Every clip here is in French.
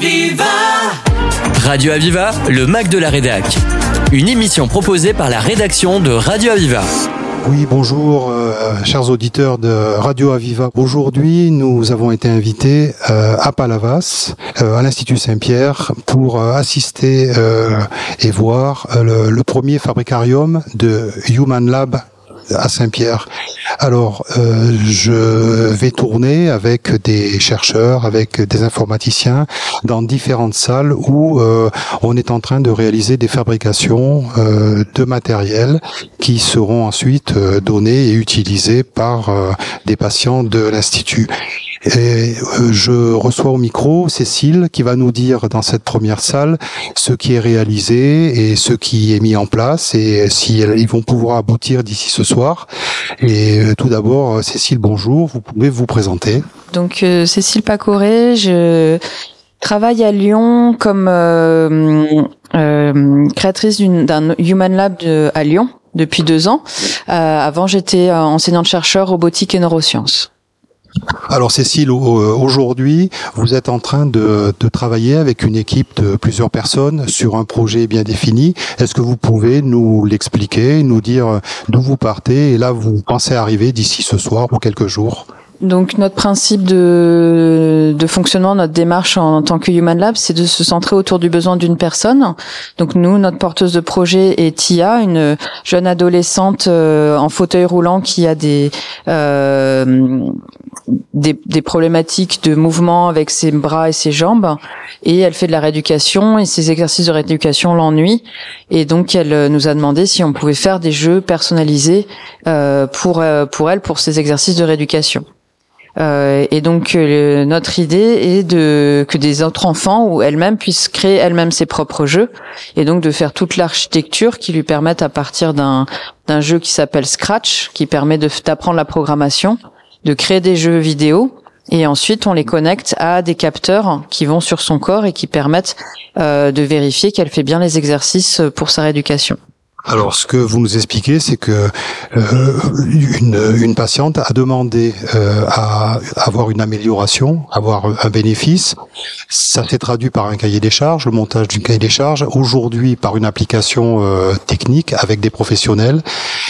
Aviva Radio Aviva, le Mac de la Rédac. Une émission proposée par la rédaction de Radio Aviva. Oui, bonjour, euh, chers auditeurs de Radio Aviva. Aujourd'hui, nous avons été invités euh, à Palavas, euh, à l'Institut Saint-Pierre, pour euh, assister euh, et voir euh, le, le premier fabricarium de Human Lab à Saint-Pierre. Alors, euh, je vais tourner avec des chercheurs, avec des informaticiens dans différentes salles où euh, on est en train de réaliser des fabrications euh, de matériel qui seront ensuite donnés et utilisés par des patients de l'Institut. Et euh, je reçois au micro Cécile qui va nous dire dans cette première salle ce qui est réalisé et ce qui est mis en place et si ils vont pouvoir aboutir d'ici ce soir. Et euh, tout d'abord, euh, Cécile, bonjour. Vous pouvez vous présenter. Donc euh, Cécile Pacoré, je travaille à Lyon comme euh, euh, créatrice d'un Human Lab à Lyon depuis deux ans. Avant, j'étais enseignante chercheur robotique et neurosciences. Alors Cécile, au- aujourd'hui, vous êtes en train de, de travailler avec une équipe de plusieurs personnes sur un projet bien défini. Est-ce que vous pouvez nous l'expliquer, nous dire d'où vous partez et là vous pensez arriver d'ici ce soir ou quelques jours? Donc notre principe de, de fonctionnement, notre démarche en, tant que Human Lab, c'est de se centrer autour du besoin d'une personne. Donc nous, notre porteuse de projet est Tia, une jeune adolescente euh, en fauteuil roulant qui a des, euh, des des problématiques de mouvement avec ses bras et ses jambes, et elle fait de la rééducation et ses exercices de rééducation l'ennuient. Et donc elle euh, nous a demandé si on pouvait faire des jeux personnalisés euh, pour euh, pour elle pour ses exercices de rééducation. Euh, et donc euh, notre idée est de que des autres enfants ou elles-mêmes puissent créer elles-mêmes ses propres jeux et donc de faire toute l'architecture qui lui permette à partir d'un jeu qui s'appelle Scratch qui permet de d'apprendre la programmation, de créer des jeux vidéo et ensuite on les connecte à des capteurs qui vont sur son corps et qui permettent euh, de vérifier qu'elle fait bien les exercices pour sa rééducation. Alors, ce que vous nous expliquez, c'est que euh, une, une patiente a demandé euh, à avoir une amélioration, avoir un bénéfice. Ça s'est traduit par un cahier des charges, le montage du cahier des charges. Aujourd'hui, par une application euh, technique avec des professionnels.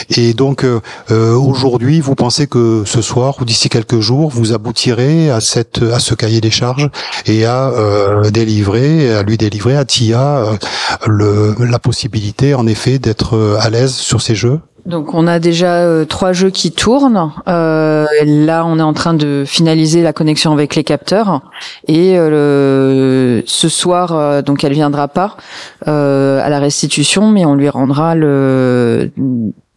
Et donc, euh, euh, aujourd'hui, vous pensez que ce soir ou d'ici quelques jours, vous aboutirez à cette à ce cahier des charges et à euh, délivrer, à lui délivrer à Tia le, la possibilité, en effet, d'être euh, à l'aise sur ces jeux? Donc on a déjà euh, trois jeux qui tournent. Euh, là, on est en train de finaliser la connexion avec les capteurs. Et euh, ce soir, euh, donc elle viendra pas euh, à la restitution, mais on lui rendra le.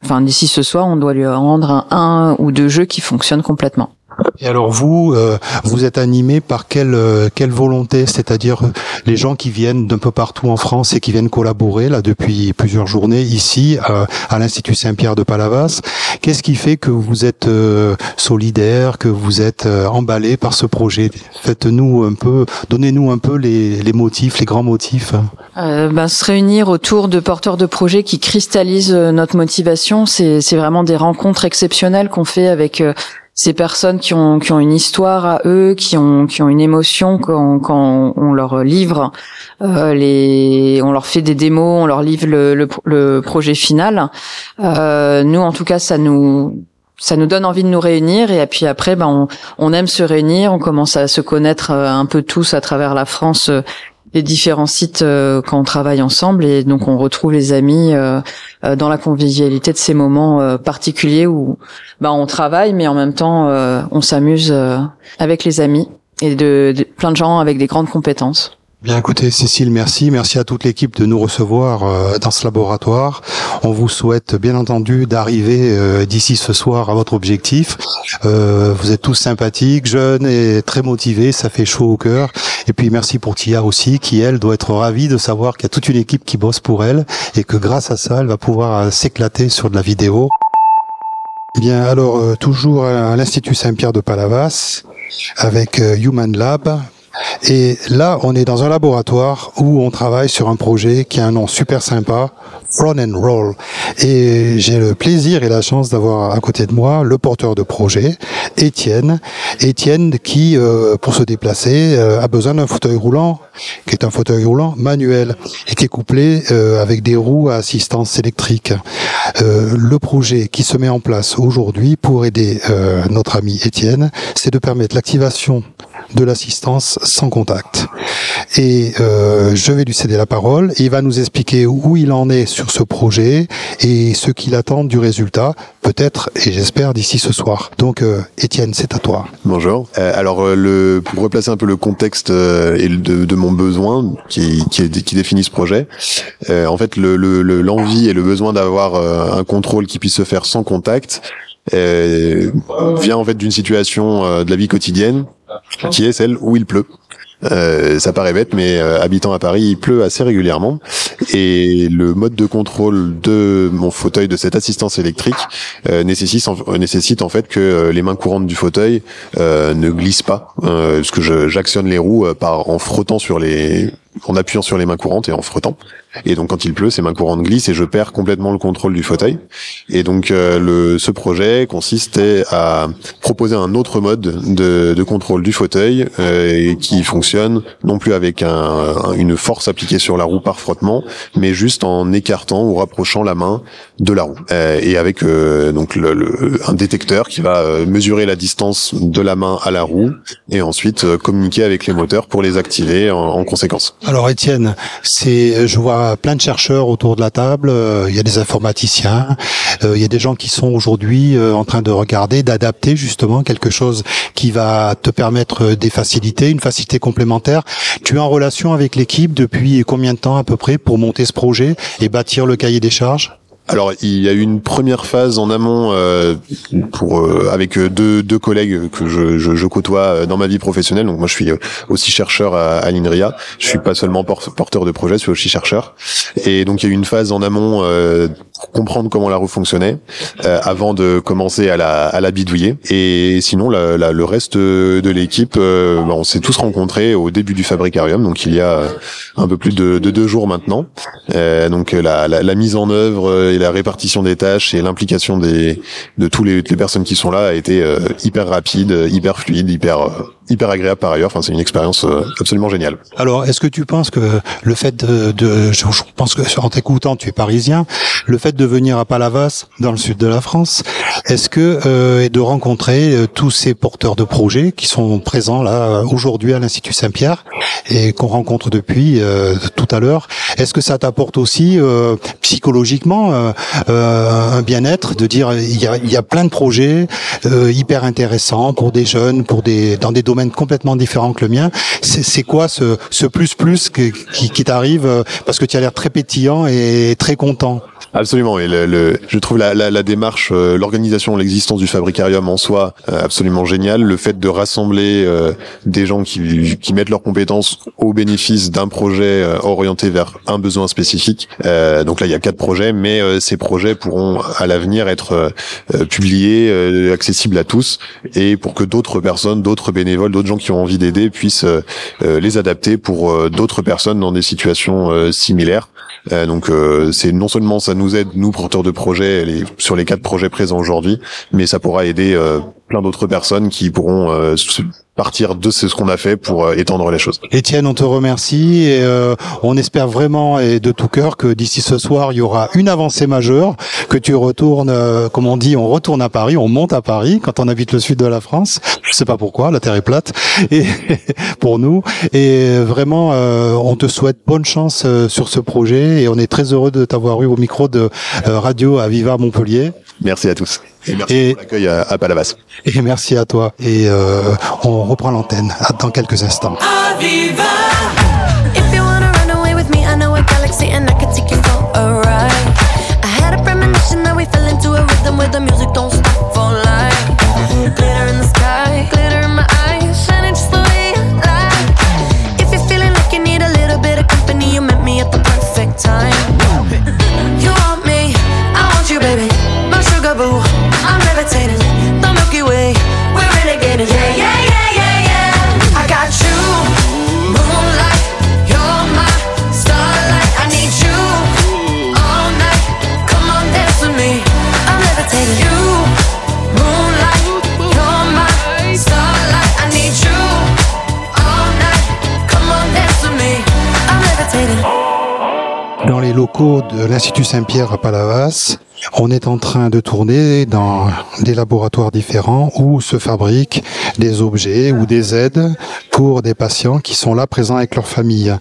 Enfin, d'ici ce soir, on doit lui rendre un ou deux jeux qui fonctionnent complètement. Et alors vous, euh, vous êtes animé par quelle euh, quelle volonté? C'est-à-dire euh, les gens qui viennent d'un peu partout en France et qui viennent collaborer là depuis plusieurs journées ici euh, à l'Institut Saint-Pierre de Palavas. Qu'est-ce qui fait que vous êtes euh, solidaire, que vous êtes euh, emballé par ce projet? Faites-nous un peu, donnez-nous un peu les, les motifs, les grands motifs. Euh, ben, se réunir autour de porteurs de projets qui cristallisent notre motivation, c'est vraiment des rencontres exceptionnelles qu'on fait avec ces personnes qui ont qui ont une histoire à eux, qui ont qui ont une émotion quand quand on leur livre euh, les, on leur fait des démos, on leur livre le le, le projet final. Euh, nous, en tout cas, ça nous ça nous donne envie de nous réunir et puis après ben on, on aime se réunir on commence à se connaître euh, un peu tous à travers la France euh, les différents sites euh, quand on travaille ensemble et donc on retrouve les amis euh, euh, dans la convivialité de ces moments euh, particuliers où bah on travaille mais en même temps on s'amuse avec les amis et de, de plein de gens avec des grandes compétences. Bien écoutez Cécile, merci. Merci à toute l'équipe de nous recevoir euh, dans ce laboratoire. On vous souhaite bien entendu d'arriver euh, d'ici ce soir à votre objectif. Euh, vous êtes tous sympathiques, jeunes et très motivés, ça fait chaud au cœur. Et puis merci pour Tia aussi, qui elle doit être ravie de savoir qu'il y a toute une équipe qui bosse pour elle et que grâce à ça, elle va pouvoir s'éclater sur de la vidéo. Bien, alors toujours à l'Institut Saint-Pierre de Palavas avec Human Lab Et là, on est dans un laboratoire où on travaille sur un projet qui a un nom super sympa, Run and Roll. Et j'ai le plaisir et la chance d'avoir à côté de moi le porteur de projet, Étienne. Étienne qui, euh, pour se déplacer, euh, a besoin d'un fauteuil roulant, qui est un fauteuil roulant manuel et qui est couplé euh, avec des roues à assistance électrique. le projet qui se met en place aujourd'hui pour aider notre ami Étienne, c'est de permettre l'activation de l'assistance sans contact. Et euh, je vais lui céder la parole. il va nous expliquer où il en est sur ce projet et ce qu'il attend du résultat, peut-être et j'espère d'ici ce soir. Donc, euh, Étienne, c'est à toi. Bonjour. Euh, alors, le, pour replacer un peu le contexte et de, de mon besoin qui, qui, qui, définit ce projet, en fait, l'envie le, le, et le besoin d'avoir un contrôle qui puisse se faire sans contact vient en fait d'une situation de la vie quotidienne qui est celle où il pleut. Euh, ça paraît bête, mais euh, habitant à Paris, il pleut assez régulièrement. Et le mode de contrôle de mon fauteuil, de cette assistance électrique, euh, nécessite, en, nécessite en fait que les mains courantes du fauteuil ne glissent pas, parce que j'actionne les roues par en frottant sur les, en appuyant sur les mains courantes et en frottant. Et donc quand il pleut, ces mains courantes glissent et je perds complètement le contrôle du fauteuil. Et donc euh, le, ce projet consistait à proposer un autre mode de, de contrôle du fauteuil euh, qui fonctionne non plus avec un, une force appliquée sur la roue par frottement, mais juste en écartant ou rapprochant la main de la roue. Euh, et avec euh, donc le, un détecteur qui va euh, mesurer la distance de la main à la roue et ensuite communiquer avec les moteurs pour les activer en, en conséquence. Alors Étienne, c'est je vois plein de chercheurs autour de la table. Euh, il y a des informaticiens. Euh, il y a des gens qui sont aujourd'hui euh, en train de regarder, d'adapter justement quelque chose qui va te permettre des facilités, une facilité complémentaire. Tu es en relation avec l'équipe depuis combien de temps à peu près pour monter ce projet et bâtir le cahier des charges? Alors il y a eu une première phase en amont euh, pour euh, avec euh, deux, deux collègues que je, je, je, côtoie dans ma vie professionnelle. Donc moi je suis aussi chercheur à, à l'INRIA. Je suis pas seulement porteur de projet, je suis aussi chercheur. Et donc il y a eu une phase en amont pour comprendre comment la roue fonctionnait avant de commencer à la, à la bidouiller. Et sinon la, la, le reste de l'équipe, bah, on s'est tous rencontrés au début du fabricarium. Donc il y a un peu plus de, de deux jours maintenant. donc la, la mise en œuvre et la répartition des tâches et l'implication de tous les, les personnes qui sont là a été euh, hyper rapide, hyper fluide, hyper euh, hyper agréable par ailleurs. Enfin, c'est une expérience euh, absolument géniale. Alors, est-ce que tu penses que le fait de, de je, pense que en t'écoutant, tu es parisien, le fait de venir à Palavas, dans le sud de la France, est-ce que euh, et de rencontrer euh, tous ces porteurs de projets qui sont présents là aujourd'hui à l'Institut Saint-Pierre et qu'on rencontre depuis tout à l'heure, est-ce que ça t'apporte aussi psychologiquement un bien-être de dire il y a, y a plein de projets hyper intéressants pour des jeunes, pour des dans des domaine complètement différent que le mien. C'est quoi ce, plus plus qui, qui t'arrive euh, parce que tu as l'air très pétillant et très content? Absolument. Et le, le, je trouve la, la, la démarche, euh, l'organisation, l'existence du fabricarium en soi euh, absolument génial. Le fait de rassembler euh, des gens qui, qui mettent leurs compétences au bénéfice d'un projet orienté vers un besoin spécifique. donc là, il y a quatre projets, mais ces projets pourront à l'avenir être publiés, accessibles à tous, et pour que d'autres personnes, d'autres bénévoles, d'autres gens qui ont envie d'aider puissent les adapter pour d'autres personnes dans des situations similaires. donc c'est non seulement ça nous aide, nous, porteurs de projets, sur les quatre projets présents aujourd'hui, mais ça pourra aider euh, plein d'autres personnes qui pourront euh, partir de ce qu'on a fait pour euh, étendre les choses. Étienne, on te remercie et euh, on espère vraiment et de tout cœur que d'ici ce soir, il y aura une avancée majeure, que tu retournes, comme on dit, on retourne à Paris, on monte à Paris quand on habite le sud de la France. Je sais pas pourquoi, la terre est plate et pour nous. Et vraiment, on te souhaite bonne chance sur ce projet et on est très heureux de t'avoir eu au micro de Radio Aviva Montpellier. Merci à tous. Et merci pour l'accueil à, à, Palavas. Et merci à toi. Et euh, on reprend l'antenne dans quelques instants. l'Institut Saint-Pierre à Palavas. On est en train de tourner dans des laboratoires différents où se fabriquent des objets ou des aides pour des patients qui sont là présents avec leur famille.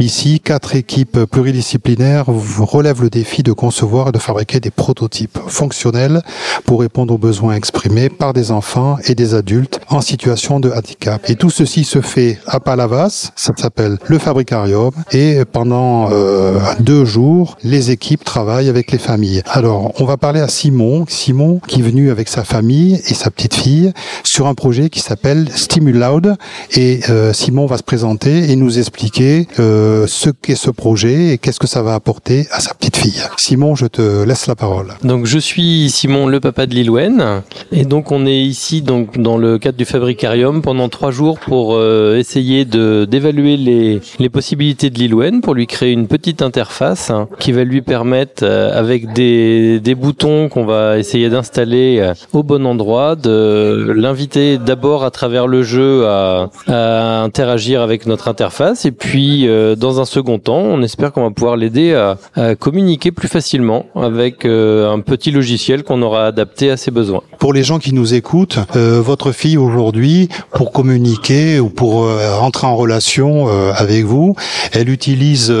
Ici, quatre équipes pluridisciplinaires relèvent le défi de concevoir et de fabriquer des prototypes fonctionnels pour répondre aux besoins exprimés par des enfants et des adultes en situation de handicap. Et tout ceci se fait à Palavas, ça s'appelle le Fabricarium, et pendant euh, deux jours, les équipes travaillent avec les familles. Alors, on va parler à Simon, Simon qui est venu avec sa famille et sa petite fille sur un projet qui s'appelle Stimulloud, et euh, Simon va se présenter et nous expliquer euh, ce qu'est ce projet et qu'est-ce que ça va apporter à sa petite fille. Simon, je te laisse la parole. Donc je suis Simon, le papa de Lilouen, et donc on est ici donc dans le cadre du Fabricarium pendant trois jours pour euh, essayer de d'évaluer les, les possibilités de Lilouen pour lui créer une petite interface hein, qui va lui permettre avec des, des boutons qu'on va essayer d'installer au bon endroit de l'inviter d'abord à travers le jeu à, interagir avec notre interface et puis euh, dans un second temps, on espère qu'on va pouvoir l'aider à, à, communiquer plus facilement avec euh, un petit logiciel qu'on aura adapté à ses besoins. Pour les gens qui nous écoutent, euh, votre fille aujourd'hui, pour communiquer ou pour euh, rentrer en relation euh, avec vous, elle utilise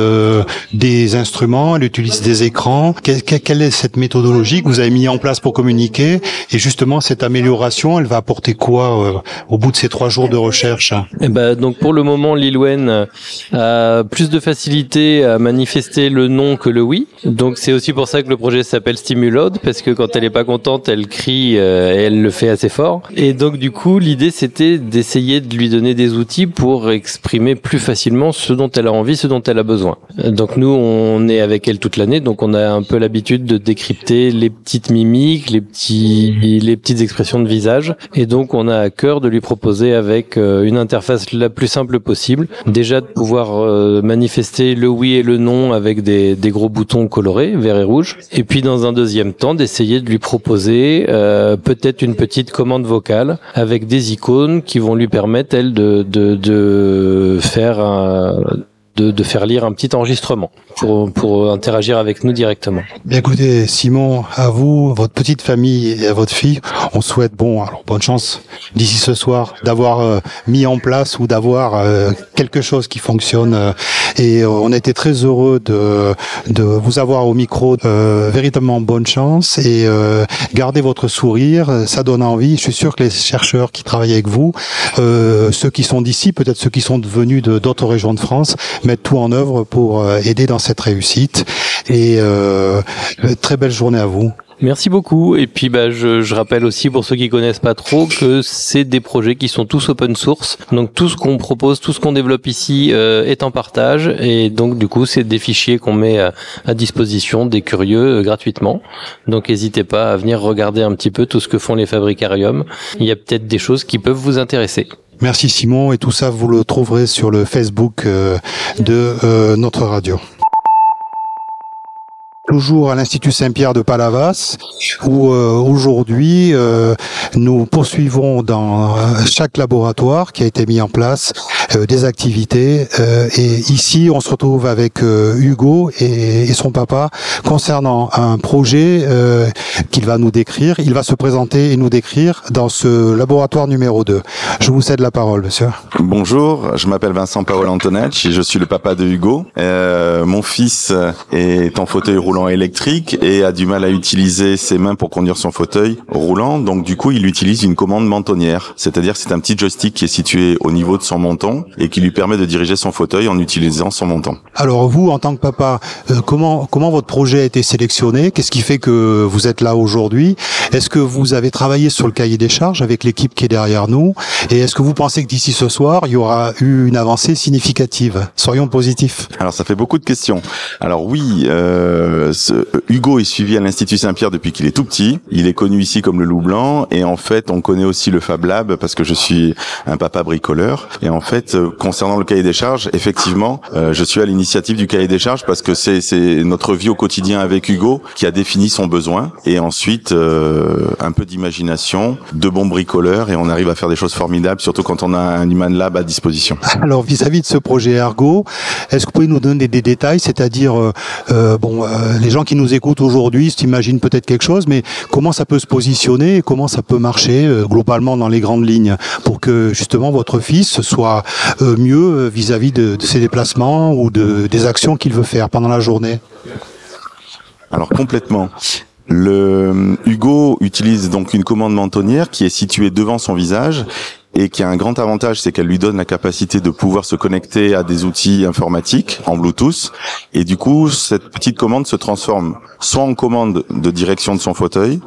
des instruments, elle utilise des écrans. Quelle, est cette méthodologie que vous avez mis en place pour communiquer? Et justement, cette amélioration, elle va apporter quoi au bout de ces trois jours de recherche? Eh ben, donc pour le moment, Lilwen a plus de facilité à manifester le non que le oui. Donc c'est aussi pour ça que le projet s'appelle Stimulode, parce que quand elle est pas contente, elle crie euh, et elle le fait assez fort. Et donc du coup, l'idée c'était d'essayer de lui donner des outils pour exprimer plus facilement ce dont elle a envie, ce dont elle a besoin. Donc nous, on est avec elle toute l'année, donc on a un peu l'habitude de décrypter les petites mimiques, les petits, les petites expressions de visage, et donc on a à cœur de lui proposer avec euh, une interface la plus simple possible, déjà de pouvoir euh, manifester le oui et le non avec des, des gros boutons colorés, vert et rouge, et puis dans un deuxième temps d'essayer de lui proposer euh, peut-être une petite commande vocale avec des icônes qui vont lui permettre elle de de, de faire un, de, de, faire lire un petit enregistrement pour, pour interagir avec nous directement. Bien écoutez, Simon, à vous, votre petite famille et à votre fille, on souhaite bon, alors bonne chance d'ici ce soir d'avoir euh, mis en place ou d'avoir euh, quelque chose qui fonctionne. Euh, et on été très heureux de, de vous avoir au micro. véritablement bonne chance et gardez votre sourire, ça donne envie. Je suis sûr que les chercheurs qui travaillent avec vous, ceux qui sont d'ici, peut-être ceux qui sont venus d'autres régions de France, mettre tout en œuvre pour euh, aider dans cette réussite. Et euh, très belle journée à vous. Merci beaucoup. Et puis, bah, je, je, rappelle aussi pour ceux qui connaissent pas trop que c'est des projets qui sont tous open source. Donc, tout ce qu'on propose, tout ce qu'on développe ici euh, est en partage. Et donc, du coup, c'est des fichiers qu'on met à, à, disposition des curieux euh, gratuitement. Donc, n'hésitez pas à venir regarder un petit peu tout ce que font les fabricariums. Il y a peut-être des choses qui peuvent vous intéresser. Merci Simon et tout ça vous le trouverez sur le Facebook euh, de euh, notre radio toujours à l'Institut Saint-Pierre de Palavas, où euh, aujourd'hui euh, nous poursuivons dans euh, chaque laboratoire qui a été mis en place des activités. et ici, on se retrouve avec Hugo et, son papa concernant un projet qu'il va nous décrire. Il va se présenter et nous décrire dans ce laboratoire numéro 2. Je vous cède la parole, monsieur. Bonjour, je m'appelle Vincent Paolo Antonacci, je suis le papa de Hugo. mon fils est en fauteuil roulant électrique et a du mal à utiliser ses mains pour conduire son fauteuil roulant. Donc du coup, il utilise une commande mentonnière, c'est-à-dire c'est un petit joystick qui est situé au niveau de son menton et qui lui permet de diriger son fauteuil en utilisant son menton. Alors vous, en tant que papa, euh, comment comment votre projet a été sélectionné? Qu'est-ce qui fait que vous êtes là aujourd'hui? Est-ce que vous avez travaillé sur le cahier des charges avec l'équipe qui est derrière nous? Et est-ce que vous pensez que d'ici ce soir, il y aura eu une avancée significative? Soyons positifs. Alors ça fait beaucoup de questions. Alors oui, euh, euh, Hugo est suivi à l'Institut Saint-Pierre depuis qu'il est tout petit. Il est connu ici comme le loup blanc et en fait on connaît aussi le Fab Lab parce que je suis un papa bricoleur et en fait euh, concernant le cahier des charges, effectivement, euh, je suis à l'initiative du cahier des charges parce que c'est notre vie au quotidien avec Hugo qui a défini son besoin et ensuite un peu d'imagination, de bons bricoleurs et on arrive à faire des choses formidables, surtout quand on a un Human Lab à disposition. Alors vis-à-vis de ce projet Ergo, est-ce que vous pouvez nous donner des détails, c'est-à-dire bon, les gens qui nous écoutent aujourd'hui s'imaginent peut-être quelque chose, mais comment ça peut se positionner, et comment ça peut marcher euh, globalement dans les grandes lignes pour que justement votre fils soit euh, mieux vis-à-vis de, de ses déplacements ou de, des actions qu'il veut faire pendant la journée? Alors complètement. Le Hugo utilise donc une commande mentonnière qui est située devant son visage et qui a un grand avantage, c'est qu'elle lui donne la capacité de pouvoir se connecter à des outils informatiques en Bluetooth. Et du coup, cette petite commande se transforme soit en commande de direction de son fauteuil,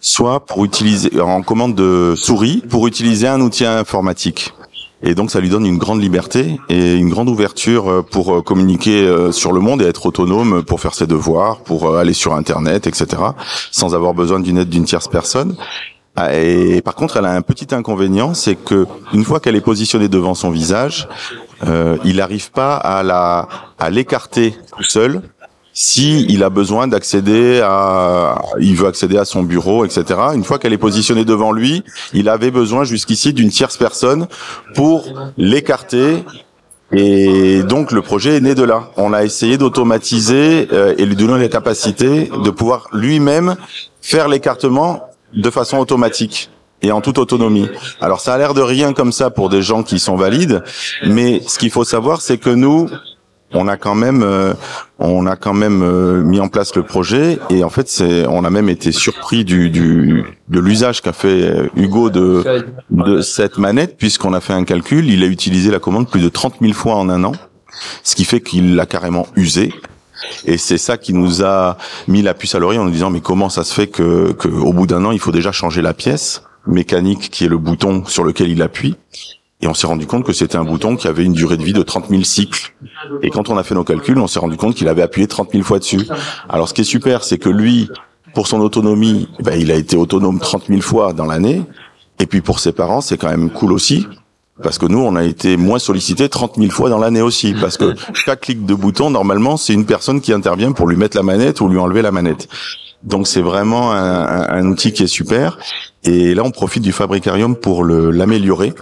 soit pour utiliser en commande de souris pour utiliser un outil informatique. Et donc ça lui donne une grande liberté et une grande ouverture euh, pour euh, communiquer euh, sur le monde et être autonome pour faire ses devoirs, pour aller sur Internet, etc., sans avoir besoin d'une aide d'une tierce personne. Ah, Et par contre, elle a un petit inconvénient, c'est que une fois qu'elle est positionnée devant son visage, euh, il n'arrive pas à la à l'écarter tout seul. Si il a besoin d'accéder à, il veut accéder à son bureau, etc. Une fois qu'elle est positionnée devant lui, il avait besoin jusqu'ici d'une tierce personne pour l'écarter et donc le projet est né de là. On a essayé d'automatiser euh, et lui donner la capacité de pouvoir lui-même faire l'écartement de façon automatique et en toute autonomie. Alors ça a l'air de rien comme ça pour des gens qui sont valides, mais ce qu'il faut savoir c'est que nous on a quand même euh, on a quand même euh, mis en place le projet et en fait c'est on a même été surpris du, du de l'usage qu'a fait euh, Hugo de de cette manette puisqu'on a fait un calcul, il a utilisé la commande plus de 30 000 fois en un an, ce qui fait qu'il l'a carrément usé. Et c'est ça qui nous a mis la puce à l'oreille en nous disant mais comment ça se fait que, que au bout d'un an il faut déjà changer la pièce mécanique qui est le bouton sur lequel il appuie? Et on s'est rendu compte que c'était un bouton qui avait une durée de vie de 30 000 cycles. Et quand on a fait nos calculs, on s'est rendu compte qu'il avait appuyé 30 000 fois dessus. Alors ce qui est super, c'est que lui, pour son autonomie, ben, il a été autonome 30 000 fois dans l'année. Et puis pour ses parents, c'est quand même cool aussi. Parce que nous, on a été moins sollicité 30 000 fois dans l'année aussi. Parce que chaque clic de bouton, normalement, c'est une personne qui intervient pour lui mettre la manette ou lui enlever la manette. Donc c'est vraiment un, un- un outil qui est super. Et là, on profite du Fabricarium pour le- l'améliorer,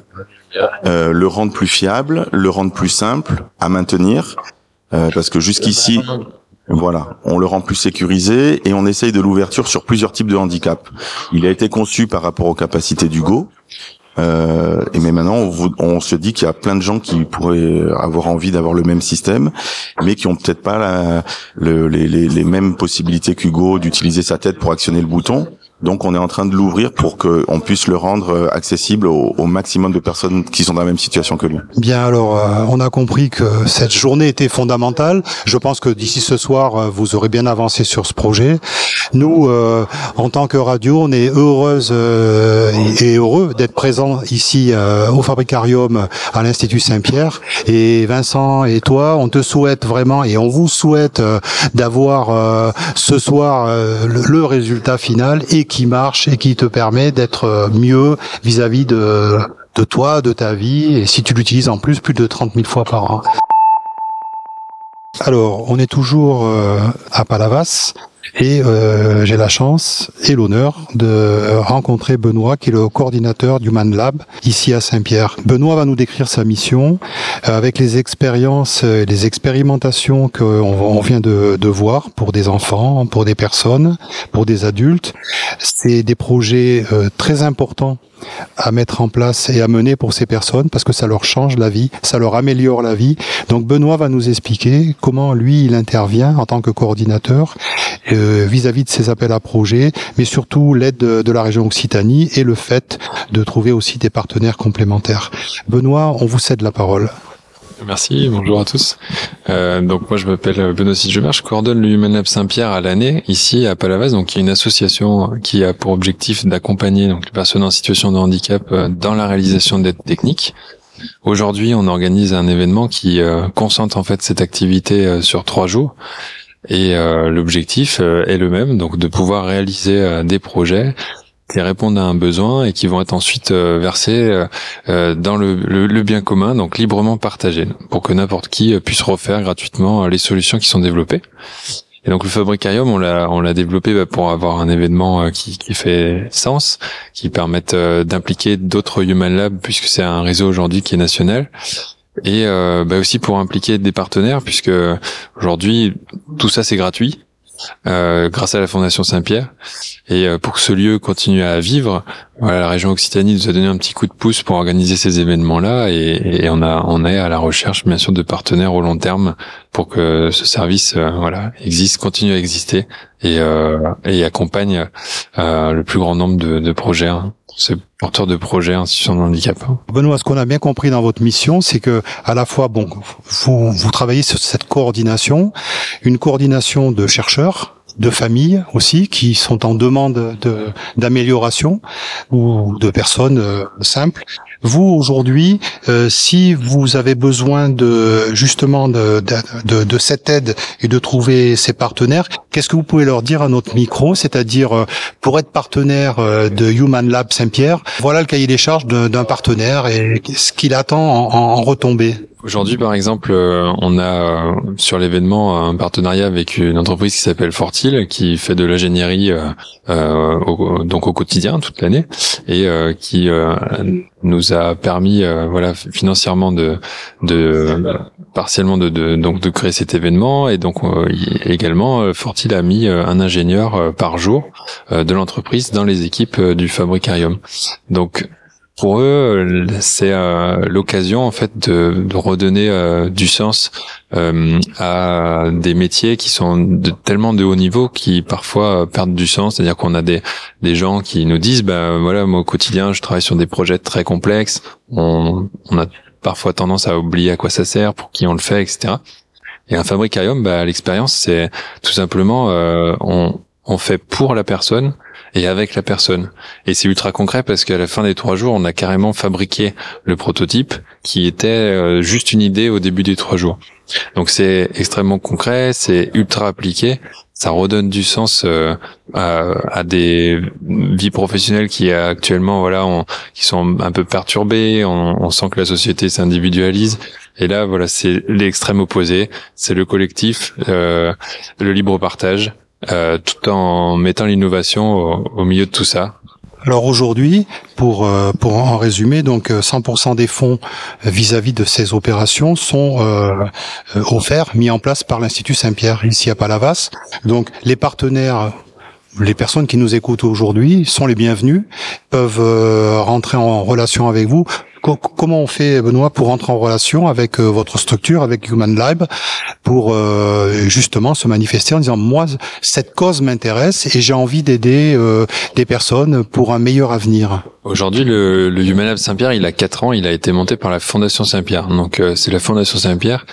euh, le rendre plus fiable, le rendre plus simple à maintenir. euh, parce que jusqu'ici, voilà, on le rend plus sécurisé et on essaye de l'ouverture sur plusieurs types de handicaps. Il a été conçu par rapport aux capacités du Go. Euh, et mais maintenant, on, on se dit qu'il y a plein de gens qui pourraient avoir envie d'avoir le même système, mais qui ont peut-être pas la- le- les, les- les mêmes possibilités qu'Hugo d'utiliser sa tête pour actionner le bouton. Donc, on est en train de l'ouvrir pour qu'on puisse le rendre euh, accessible au, maximum de personnes qui sont dans la même situation que lui. Bien, alors, euh, on a compris que cette journée était fondamentale. Je pense que d'ici ce soir, euh, vous aurez bien avancé sur ce projet. Nous, en tant que radio, on est heureuse et heureux d'être présents ici au Fabricarium à l'Institut Saint-Pierre. Et Vincent et toi, on te souhaite vraiment et on vous souhaite d'avoir ce soir le, le résultat final et marche et qui te permet d'être euh, mieux vis-à-vis de de toi, de ta vie, et si tu l'utilises en plus plus de 30 000 fois par an. Alors, on est toujours euh, à Palavas et euh, j'ai la chance et l'honneur de rencontrer Benoît, qui est le coordinateur du Man Lab ici à Saint-Pierre. Benoît va nous décrire sa mission euh, avec les expériences et les expérimentations qu'on on vient de, de voir pour des enfants, pour des personnes, pour des adultes. C'est des projets euh, très importants à mettre en place et à mener pour ces personnes parce que ça leur change la vie, ça leur améliore la vie. Donc Benoît va nous expliquer comment lui il intervient en tant que coordinateur euh, vis-à-vis de ces appels à projets, mais surtout l'aide de, de la région Occitanie et le fait de trouver aussi des partenaires complémentaires. Benoît, on vous cède la parole. Merci, bonjour à tous. Euh, donc moi je m'appelle Benoît Sidgemer, je coordonne le Human Lab Saint-Pierre à l'année ici à Palavas, donc qui est une association qui a pour objectif d'accompagner donc les personnes en situation de handicap euh, dans la réalisation d'aides techniques. Aujourd'hui, on organise un événement qui euh, concentre en fait cette activité euh, sur trois jours. Et euh, l'objectif euh, est le même, donc de pouvoir réaliser des projets qui répondent à un besoin et qui vont être ensuite versés dans le, le, bien commun, donc librement partagé, pour que n'importe qui puisse refaire gratuitement les solutions qui sont développées. Et donc le Fabricarium, on l'a on l'a développé bah, pour avoir un événement qui, qui fait sens, qui permette d'impliquer d'autres Human Lab puisque c'est un réseau aujourd'hui qui est national et euh, bah aussi pour impliquer des partenaires puisque aujourd'hui tout ça c'est gratuit euh, grâce à la Fondation Saint-Pierre. Et euh, pour que ce lieu continue à vivre la région Occitanie nous a donné un petit coup de pouce pour organiser ces événements là et, on est à la recherche bien sûr de partenaires au long terme pour que ce service euh, existe continue à exister et, euh, accompagne le plus grand nombre de, de projets hein c'est porteur de projet institution de handicap. Benoît, ce qu'on a bien compris dans votre mission, c'est que à la fois, bon, vous, vous travaillez sur cette coordination, une coordination de chercheurs, de familles aussi qui sont en demande de d'amélioration ou de personnes euh, simples vous aujourd'hui, euh, si vous avez besoin de justement de, de, de, cette aide et de trouver ces partenaires, qu'est-ce que vous pouvez leur dire à notre micro? C'est-à-dire euh, pour être partenaire euh, de Human Lab Saint-Pierre, voilà le cahier des charges d'un partenaire et ce qu'il attend en, en, en retombée. Aujourd'hui, par exemple, euh, on a euh, sur l'événement un partenariat avec une entreprise qui s'appelle Fortil, qui fait de l'ingénierie euh, au, donc au quotidien toute l'année et qui nous a permis, voilà, financièrement de, de partiellement de, de, donc de créer cet événement et donc également Fortil a mis un ingénieur par jour de l'entreprise dans les équipes du Fabricarium. Donc pour eux, c'est euh, l'occasion en fait de, de redonner euh, du sens euh, à des métiers qui sont de, tellement de haut niveau qui parfois perdent du sens. C'est-à-dire qu'on a des des gens qui nous disent, ben voilà, moi au quotidien, je travaille sur des projets très complexes. On, on a parfois tendance à oublier à quoi ça sert, pour qui on le fait, etc. Et un fabricarium, bah, l'expérience, c'est tout simplement, on, on fait pour la personne et avec la personne. Et c'est ultra concret parce qu'à la fin des trois jours, on a carrément fabriqué le prototype qui était euh, juste une idée au début des trois jours. Donc c'est extrêmement concret, c'est ultra appliqué, ça redonne du sens euh, à, des vies professionnelles qui actuellement voilà, qui sont un peu perturbées. On, on sent que la société s'individualise. Et là, voilà, c'est l'extrême opposé. C'est le collectif, euh, le libre partage, euh, tout en mettant l'innovation au, milieu de tout ça. Alors aujourd'hui, pour euh, pour en résumer, donc 100% euh, des fonds vis-à-vis de ces opérations sont offerts, mis en place par l'Institut Saint-Pierre ici à Palavas. Donc les partenaires les personnes qui nous écoutent aujourd'hui sont les bienvenus, peuvent rentrer en relation avec vous comment on fait, Benoît, pour rentrer en relation avec euh, votre structure, avec Human Lab, pour euh, justement se manifester en disant moi cette cause m'intéresse et j'ai envie d'aider euh, des personnes pour un meilleur avenir. Aujourd'hui, le, le Human Lab Saint-Pierre, il a quatre ans, il a été monté par la Fondation Saint-Pierre. Donc c'est la Fondation Saint-Pierre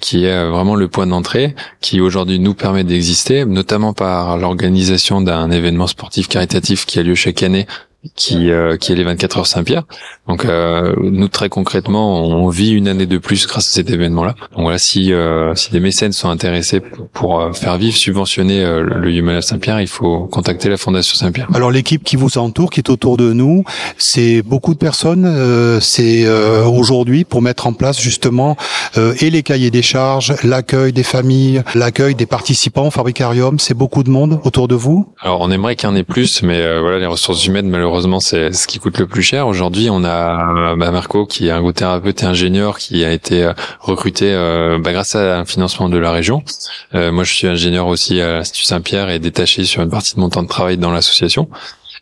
qui est vraiment le point d'entrée, qui aujourd'hui nous permet d'exister, notamment par l'organisation d'un événement sportif caritatif qui a lieu chaque année qui euh, qui est les 24 heures Saint-Pierre. Donc euh, nous très concrètement, on vit une année de plus grâce à cet événement-là. Donc voilà, si euh, si des mécènes sont intéressés pour, euh, faire vivre, subventionner euh, le Human Saint-Pierre, il faut contacter la Fondation Saint-Pierre. Alors l'équipe qui vous entoure, qui est autour de nous, c'est beaucoup de personnes. c'est aujourd'hui pour mettre en place justement et les cahiers des charges, l'accueil des familles, l'accueil des participants au Fabricarium. C'est beaucoup de monde autour de vous? Alors on aimerait qu'il y en ait plus, mais voilà, les ressources humaines malheureusement malheureusement c'est ce qui coûte le plus cher. Aujourd'hui, on a bah, Marco qui est un thérapeute et ingénieur qui a été euh, recruté euh, bah, grâce à un financement de la région. Euh, moi, je suis ingénieur aussi à l'Institut Saint-Pierre et détaché sur une partie de mon temps de travail dans l'association.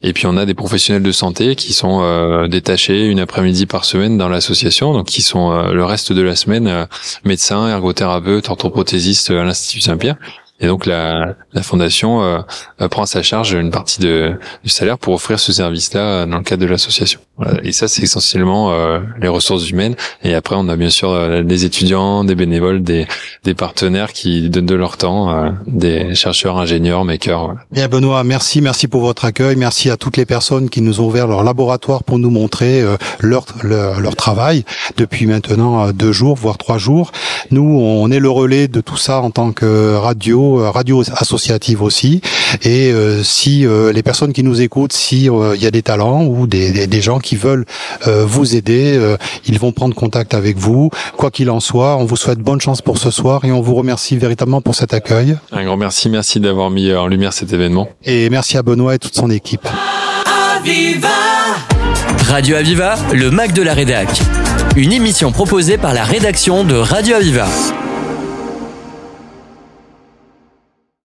Et puis on a des professionnels de santé qui sont détachés une après-midi par semaine dans l'association, donc qui sont le reste de la semaine médecins, ergothérapeutes, orthoprothésistes à l'Institut Saint-Pierre. Et donc la, la fondation euh, euh, prend à sa charge une partie de, du salaire pour offrir ce service-là euh, dans le cadre de l'association. Et ça, c'est essentiellement les ressources humaines. Et après, on a bien sûr des étudiants, des bénévoles, des, des partenaires qui donnent de leur temps, des chercheurs, ingénieurs, makers. Bien, Benoît, merci, merci pour votre accueil. Merci à toutes les personnes qui nous ont ouvert leur laboratoire pour nous montrer leur, leur, leur travail depuis maintenant deux jours, voire trois jours. Nous, on est le relais de tout ça en tant que radio, radio associative aussi. Et si les personnes qui nous écoutent, si il y a des talents ou des, des, gens qui veulent vous aider, ils vont prendre contact avec vous. Quoi qu'il en soit, on vous souhaite bonne chance pour ce soir et on vous remercie véritablement pour cet accueil. Un grand merci, merci d'avoir mis en lumière cet événement. Et merci à Benoît et toute son équipe. Radio Aviva, le Mac de la Rédac. Une émission proposée par la rédaction de Radio Aviva.